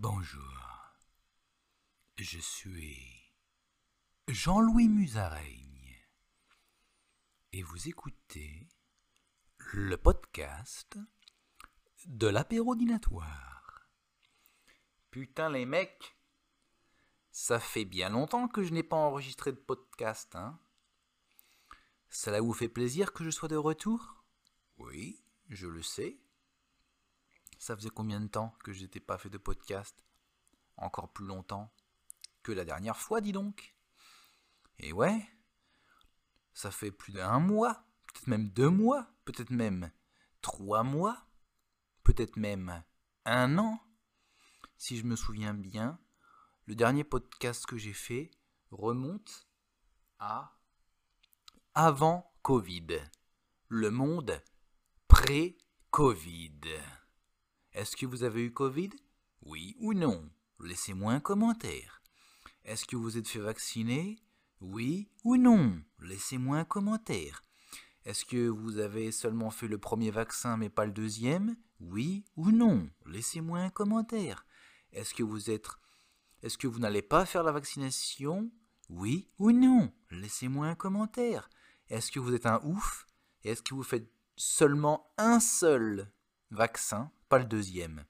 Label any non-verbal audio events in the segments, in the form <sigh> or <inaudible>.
Bonjour. Je suis Jean-Louis Musaraigne et vous écoutez le podcast de l'apérodinatoire. Putain les mecs, ça fait bien longtemps que je n'ai pas enregistré de podcast, hein Cela vous fait plaisir que je sois de retour? Oui, je le sais. Ça faisait combien de temps que je n'étais pas fait de podcast? Encore plus longtemps que la dernière fois, dis donc. Et ouais, ça fait plus d'un mois, peut-être même deux mois, peut-être même trois mois, peut-être même un an. Si je me souviens bien, le dernier podcast que j'ai fait remonte à avant Covid. Le monde pré-Covid. Est-ce que vous avez eu Covid? Oui ou non? Laissez-moi un commentaire. Est-ce que vous êtes fait vacciner? Oui ou non? Laissez-moi un commentaire. Est-ce que vous avez seulement fait le premier vaccin mais pas le deuxième? Oui ou non? Laissez-moi un commentaire. Est-ce que vous êtes Est-ce que vous n'allez pas faire la vaccination? Oui ou non? Laissez-moi un commentaire. Est-ce que vous êtes un ouf? Est-ce que vous faites seulement un seul? Vaccin pas le deuxième.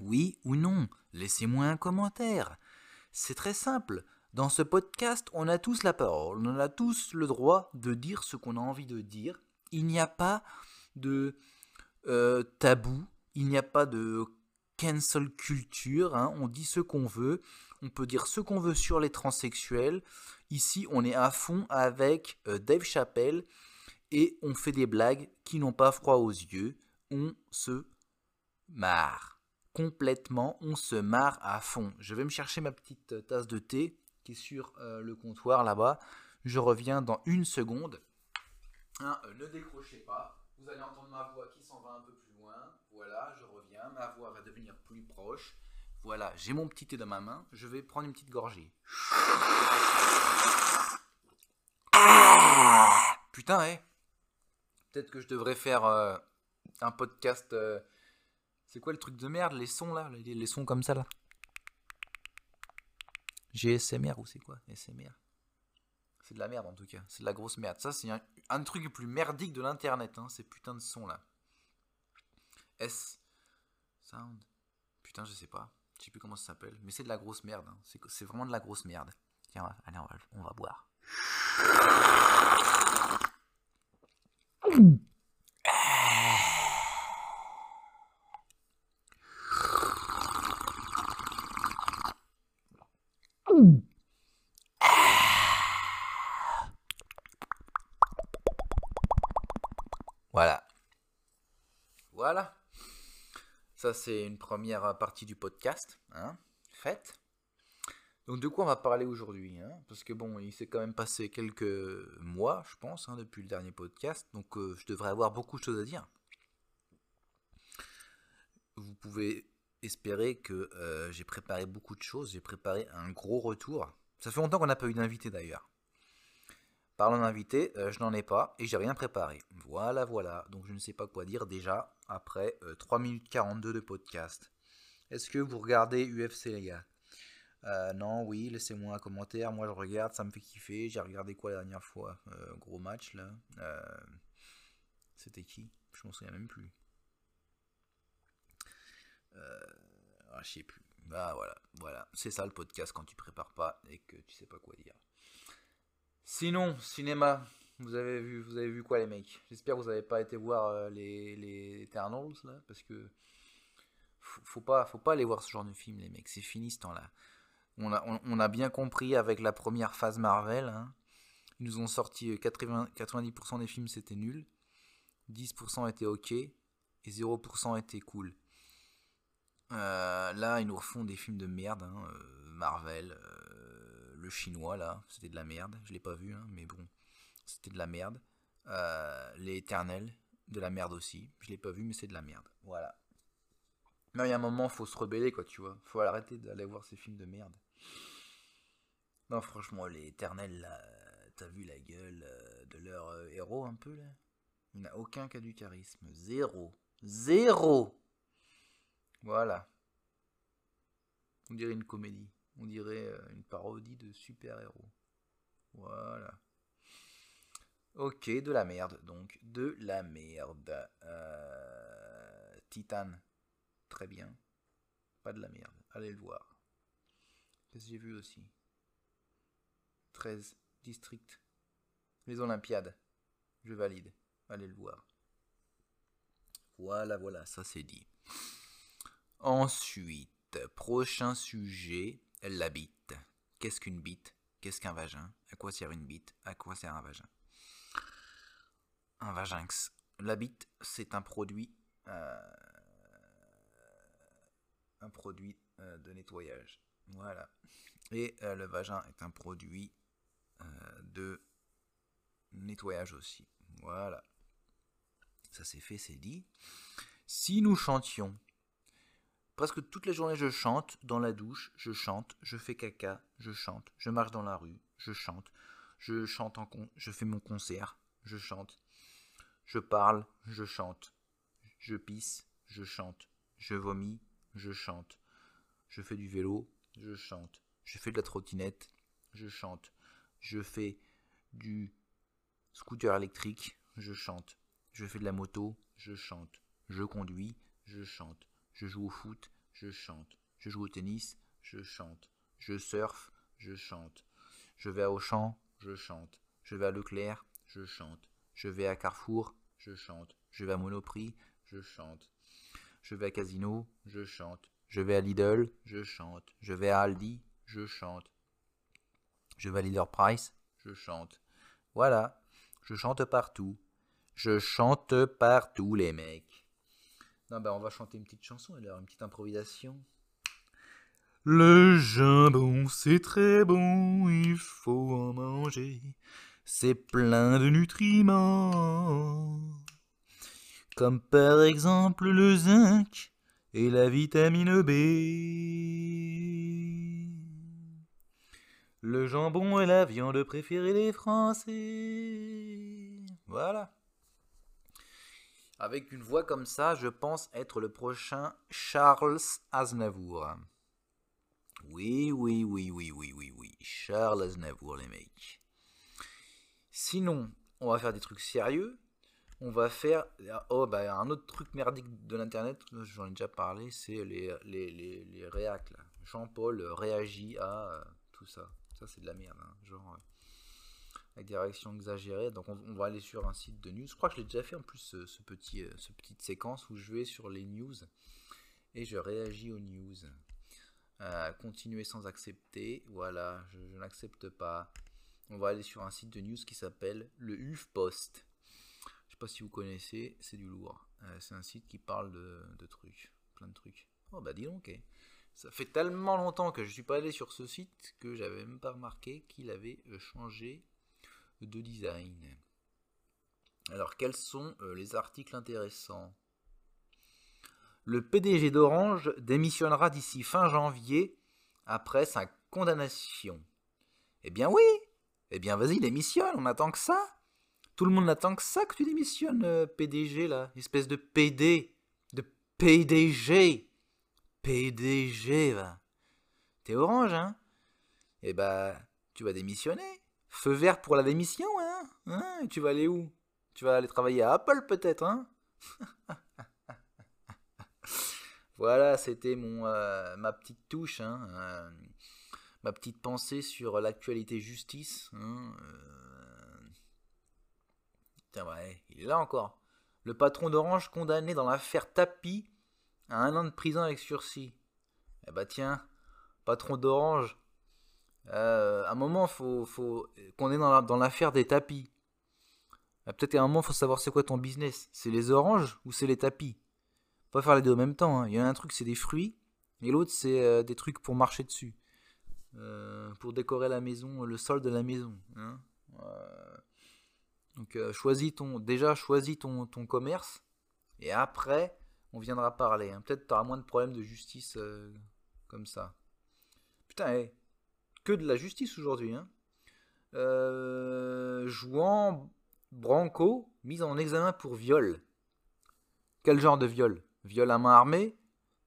Oui ou non Laissez-moi un commentaire. C'est très simple. Dans ce podcast, on a tous la parole, on a tous le droit de dire ce qu'on a envie de dire. Il n'y a pas de euh, tabou, il n'y a pas de cancel culture, hein. on dit ce qu'on veut, on peut dire ce qu'on veut sur les transsexuels. Ici, on est à fond avec euh, Dave Chappelle et on fait des blagues qui n'ont pas froid aux yeux. On se marre. Complètement, on se marre à fond. Je vais me chercher ma petite tasse de thé qui est sur euh, le comptoir là-bas. Je reviens dans une seconde. Hein, euh, ne décrochez pas. Vous allez entendre ma voix qui s'en va un peu plus loin. Voilà, je reviens. Ma voix va devenir plus proche. Voilà, j'ai mon petit thé dans ma main. Je vais prendre une petite gorgée. Putain, eh. Peut-être que je devrais faire euh, un podcast c'est quoi le truc de merde Les sons là les, sons comme ça là? GSMR ou c'est quoi SMR C'est de la merde en tout cas. C'est de la grosse merde. Ça, c'est un, truc plus merdique de l'internet, hein, ces putains de sons là. S. Sound. Putain, je sais pas. Je sais plus comment ça s'appelle. Mais c'est de la grosse merde. Hein. C'est vraiment de la grosse merde. Tiens, allez, on va, on va boire. Voilà. Voilà. Ça, c'est une première partie du podcast. Hein, faite. Donc, de quoi on va parler aujourd'hui hein? Parce que bon, il s'est quand même passé quelques mois, je pense, hein, depuis le dernier podcast. Donc, euh, je devrais avoir beaucoup de choses à dire. Vous pouvez espérer que euh, j'ai préparé beaucoup de choses. J'ai préparé un gros retour. Ça fait longtemps qu'on n'a pas eu d'invité d'ailleurs. Parlant d'invité, euh, je n'en ai pas et j'ai rien préparé. Voilà, voilà. Donc je ne sais pas quoi dire déjà après 3 euh, minutes 42 de podcast. Est-ce que vous regardez UFC les gars? Euh, Non, oui, laissez-moi un commentaire. Moi je regarde, ça me fait kiffer. J'ai regardé quoi la dernière fois? Gros match là. C'était qui? Je m'en souviens même plus. Ah, je sais plus. Bah voilà, voilà. C'est ça le podcast quand tu prépares pas et que tu sais pas quoi dire. Sinon, cinéma, vous avez vu, vous avez vu quoi les mecs? J'espère que vous n'avez pas été voir euh, les, les Eternals là, parce que faut, pas, faut pas aller voir ce genre de film les mecs, c'est fini ce temps-là. On a, on, a bien compris avec la première phase Marvel, hein. ils nous ont sorti 80, euh, 90% des films c'était nul, 10% étaient ok et 0% étaient cool. Euh, là, ils nous refont des films de merde, hein, Marvel, le chinois là, c'était de la merde. Je l'ai pas vu, hein, mais bon, c'était de la merde. Euh, les éternels, de la merde aussi. Je l'ai pas vu, mais c'est de la merde. Voilà. Mais il y a un moment, faut se rebeller, quoi, tu vois. Faut arrêter d'aller voir ces films de merde. Non, franchement, les éternels, là, t'as vu la gueule euh, de leur euh, héros un peu, là? Il n'a aucun cas du charisme. Zéro. Zéro Voilà. On dirait une comédie. On dirait euh, une parodie de super-héros. Voilà. Ok, de la merde, donc. De la merde. Euh, Titan. Très bien. Pas de la merde. Allez le voir. Qu'est-ce que j'ai vu aussi? 13 districts. Les Olympiades. Je valide. Allez le voir. Voilà, voilà, ça c'est dit. Ensuite, prochain sujet, la bite. Qu'est-ce qu'une bite? Qu'est-ce qu'un vagin? À quoi sert une bite? À quoi sert un vagin? Un vaginx. La bite, c'est un produit, euh, un produit euh, de nettoyage. Voilà. Et euh, le vagin est un produit de nettoyage aussi. Voilà. Ça c'est fait, c'est dit. Si nous chantions, presque toutes les journées je chante, dans la douche, je chante, je fais caca, je chante, je marche dans la rue, je chante, je chante en con, je fais mon concert, je chante, je parle, je chante, je pisse, je chante, je vomis, je chante, je fais du vélo, je chante, je fais de la trottinette, je chante, je fais du scooter électrique, je chante, je fais de la moto, je chante, je conduis, je chante, je joue au foot, je chante, je joue au tennis, je chante, je surfe, je chante, je vais à Auchan, je chante, je vais à Leclerc, je chante, je vais à Carrefour, je chante, je vais à Monoprix, je chante, je vais à Casino, je chante, je vais à Lidl, je chante, je vais à Aldi, je chante, je vais à Leader Price, je chante. Voilà, je chante partout. Je chante partout, les mecs. Non, ben on va chanter une petite chanson alors, une petite improvisation. Le jambon, c'est très bon, il faut en manger. C'est plein de nutriments. Comme par exemple le zinc et la vitamine B. Le jambon est la viande préférée des Français. Voilà. Avec une voix comme ça, je pense être le prochain Charles Aznavour. Oui, oui, oui, oui, oui, oui, oui. Charles Aznavour, les mecs. Sinon, on va faire des trucs sérieux. On va faire. Oh, bah, un autre truc merdique de l'internet, j'en ai déjà parlé, c'est les, les. Jean-Paul réagit à euh, tout ça. Ça, c'est de la merde. Hein. Genre. Euh, avec des réactions exagérées. Donc on, va aller sur un site de news. Je crois que je l'ai déjà fait en plus ce, petit, euh, petite séquence où je vais sur les news et je réagis aux news. Euh, continuer sans accepter. Voilà, je, n'accepte pas. On va aller sur un site de news qui s'appelle le UFPost. Je sais pas si vous connaissez, c'est du lourd. Euh, c'est un site qui parle de, trucs, plein de trucs. Oh bah dis donc, eh. ça fait tellement longtemps que je suis pas allé sur ce site que j'avais même pas remarqué qu'il avait changé de design. Alors, quels sont euh, les articles intéressants? Le PDG d'Orange démissionnera d'ici fin janvier après sa condamnation. Eh bien oui! Eh bien vas-y, démissionne, on attend que ça. Tout le monde n'attend que ça que tu démissionnes, euh, PDG, là Espèce de PD De PDG PDG, va. T'es Orange, hein? Eh ben, tu vas démissionner Feu vert pour la démission, hein, hein Tu vas aller où? Tu vas aller travailler à Apple peut-être, hein? <laughs> Voilà, c'était mon euh, ma petite touche, hein, euh, ma petite pensée sur l'actualité justice. Hein, euh. Tiens, ouais, il est là encore. Le patron d'Orange condamné dans l'affaire Tapi à un an de prison avec sursis. Eh bah tiens, patron d'Orange, euh, à un moment, faut, faut qu'on est dans l'affaire des tapis. Euh, peut-être qu'à un moment, faut savoir c'est quoi ton business. C'est les oranges ou c'est les tapis? Pas faire les deux en même temps. Hein. Il y a un truc, c'est des fruits, et l'autre, c'est euh, des trucs pour marcher dessus. pour décorer la maison, le sol de la maison. Hein. Donc, choisis ton, déjà, choisis ton, ton commerce, et après, on viendra parler. Hein. Peut-être tu auras moins de problèmes de justice comme ça. Putain, hé que de la justice aujourd'hui. Hein. Euh, jouant Branco, mise en examen pour viol. Quel genre de viol? Viol à main armée?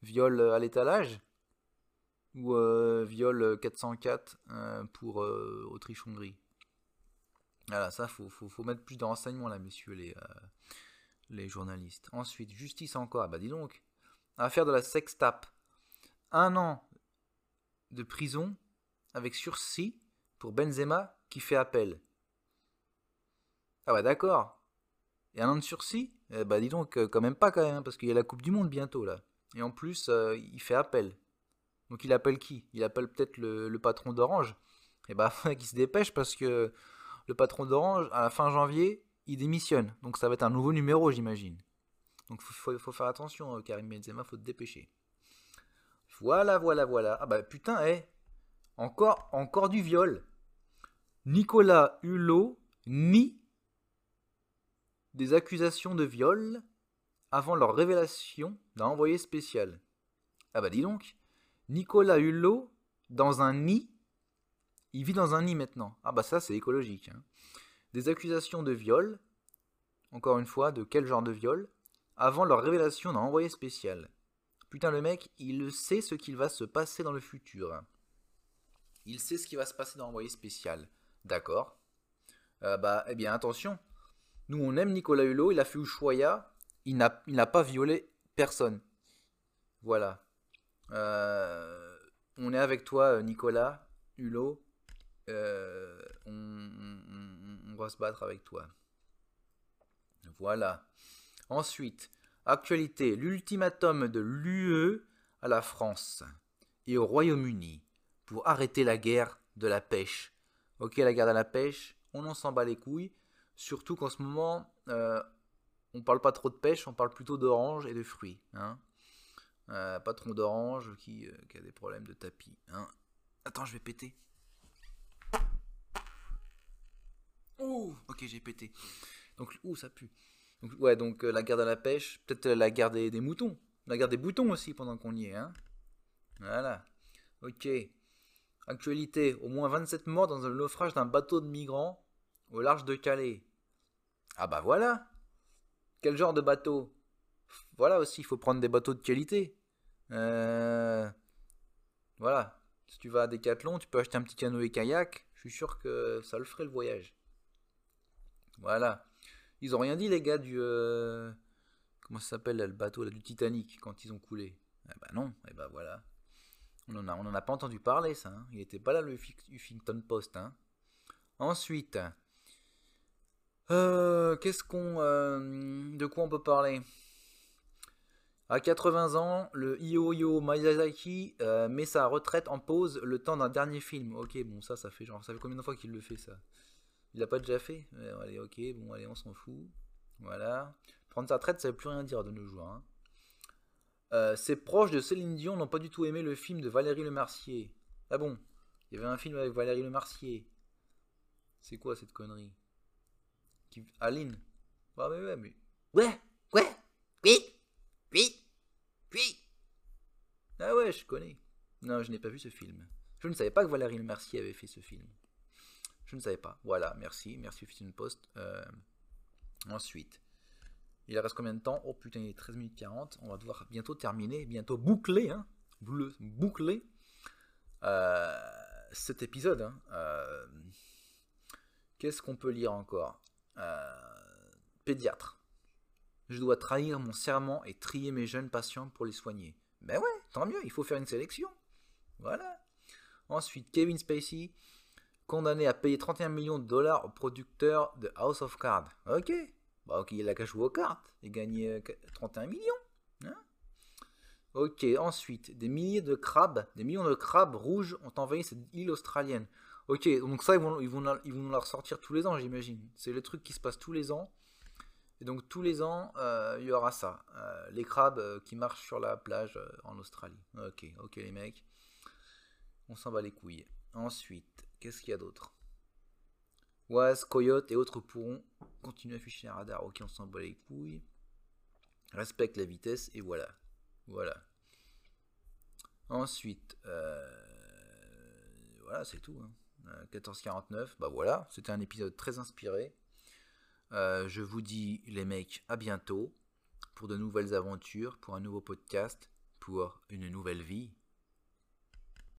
Viol à l'étalage? Ou euh, viol 404 euh, pour euh, Autriche-Hongrie? Voilà, ça, faut, faut, faut, mettre plus de renseignements là, messieurs les, les journalistes. Ensuite, justice encore. Ah bah dis donc, affaire de la sextape. Un an de prison avec sursis pour Benzema qui fait appel. Ah bah d'accord. Et un an de sursis? Eh Bah dis donc, quand même pas quand même, hein, parce qu'il y a la Coupe du Monde bientôt là. Et en plus, il fait appel. Donc il appelle qui? Il appelle peut-être le, patron d'Orange. Et bah <laughs> qu'il se dépêche parce que le patron d'Orange, à la fin janvier, il démissionne. Donc ça va être un nouveau numéro, j'imagine. Donc il faut, faire attention, euh, Karim Benzema, faut te dépêcher. Voilà, voilà, voilà. Ah bah putain, eh encore, du viol. Nicolas Hulot nie des accusations de viol avant leur révélation d'un envoyé spécial. Ah bah dis donc. Nicolas Hulot dans un nid. Il vit dans un nid maintenant. Ah bah ça c'est écologique. Hein. Des accusations de viol. Encore une fois, de quel genre de viol Avant leur révélation d'un envoyé spécial. Putain le mec, il sait ce qu'il va se passer dans le futur. Il sait ce qui va se passer dans l'envoyé spécial. D'accord. Euh, bah eh bien attention. Nous on aime Nicolas Hulot, il a fait Ushuaïa. Il n'a pas violé personne. Voilà. Euh, on est avec toi, euh, Nicolas Hulot. On, va se battre avec toi. Voilà. Ensuite, actualité, l'ultimatum de l'UE à la France et au Royaume-Uni pour arrêter la guerre de la pêche. Ok, la guerre de la pêche, on en s'en bat les couilles. Surtout qu'en ce moment, on parle pas trop de pêche, on parle plutôt d'orange et de fruits. Hein. Euh, patron d'Orange qui, euh, qui, a des problèmes de tapis. Hein. Attends, je vais péter. Ouh, ok, j'ai pété. Donc, ouh, ça pue. Ouais, donc euh, la guerre de la pêche, peut-être la guerre des, moutons. La guerre des boutons aussi pendant qu'on y est. Hein. Voilà. Ok. Actualité, au moins 27 morts dans un naufrage d'un bateau de migrants au large de Calais. Ah bah voilà. Quel genre de bateau? Voilà aussi, il faut prendre des bateaux de qualité. Euh, voilà. Si tu vas à Decathlon, tu peux acheter un petit canoë kayak. Je suis sûr que ça le ferait le voyage. Voilà. Ils ont rien dit les gars du euh, comment ça s'appelle le bateau du Titanic quand ils ont coulé? Eh ben non. Eh ben voilà. On en a, en a pas entendu parler ça. Hein. Il était pas là le Huffington Post. Hein. Ensuite, euh, qu'est-ce qu'on, de quoi on peut parler? À 80 ans, le Ioyo Miyazaki euh, met sa retraite en pause le temps d'un dernier film. Ok, bon, ça, ça fait genre, ça fait combien de fois qu'il le fait ça? Il l'a pas déjà fait? Allez, ok, bon, allez, on s'en fout. Voilà. Prendre sa retraite, ça veut plus rien dire de nos jours. Hein. Euh, ses proches de Céline Dion n'ont pas du tout aimé le film de Valérie Le Mercier. Ah bon? Il y avait un film avec Valérie Le Mercier. C'est quoi cette connerie? Qui... Aline Ah, mais ouais, mais. Ouais Ouais Oui Oui puis Ah ouais, je connais. Non, je n'ai pas vu ce film. Je ne savais pas que Valérie Le Mercier avait fait ce film. Je ne savais pas. Voilà, merci. Merci Fitting Post. Euh, ensuite, il reste combien de temps? Oh putain, il est 13 minutes 40. On va devoir bientôt terminer, bientôt boucler, hein, boucler euh, cet épisode. Hein. Euh, qu'est-ce qu'on peut lire encore? Pédiatre. Je dois trahir mon serment et trier mes jeunes patients pour les soigner. Ben ouais, tant mieux, il faut faire une sélection. Voilà. Ensuite, Kevin Spacey, condamné à payer 31 millions de dollars au producteur de House of Cards. Ok, bah ok, il a qu'à jouer aux cartes et gagner 31 millions. Hein. ok, ensuite, des milliers de crabes, des millions de crabes rouges ont envahi cette île australienne. Ok, donc ça, ils vont, ils vont, ils vont la ressortir tous les ans, j'imagine. C'est le truc qui se passe tous les ans. Et donc tous les ans, euh, il y aura ça. Euh, les crabes euh, qui marchent sur la plage en Australie. Ok, ok les mecs. On s'en bat les couilles. Ensuite, qu'est-ce qu'il y a d'autre? Oise, coyote et autres pourront continuer à afficher un radar. Ok, on s'en bat les couilles. Respecte la vitesse et voilà. Voilà. Ensuite, voilà, c'est tout. 14.49, hein. bah voilà, c'était un épisode très inspiré. Euh, je vous dis, les mecs, à bientôt pour de nouvelles aventures, pour un nouveau podcast, pour une nouvelle vie.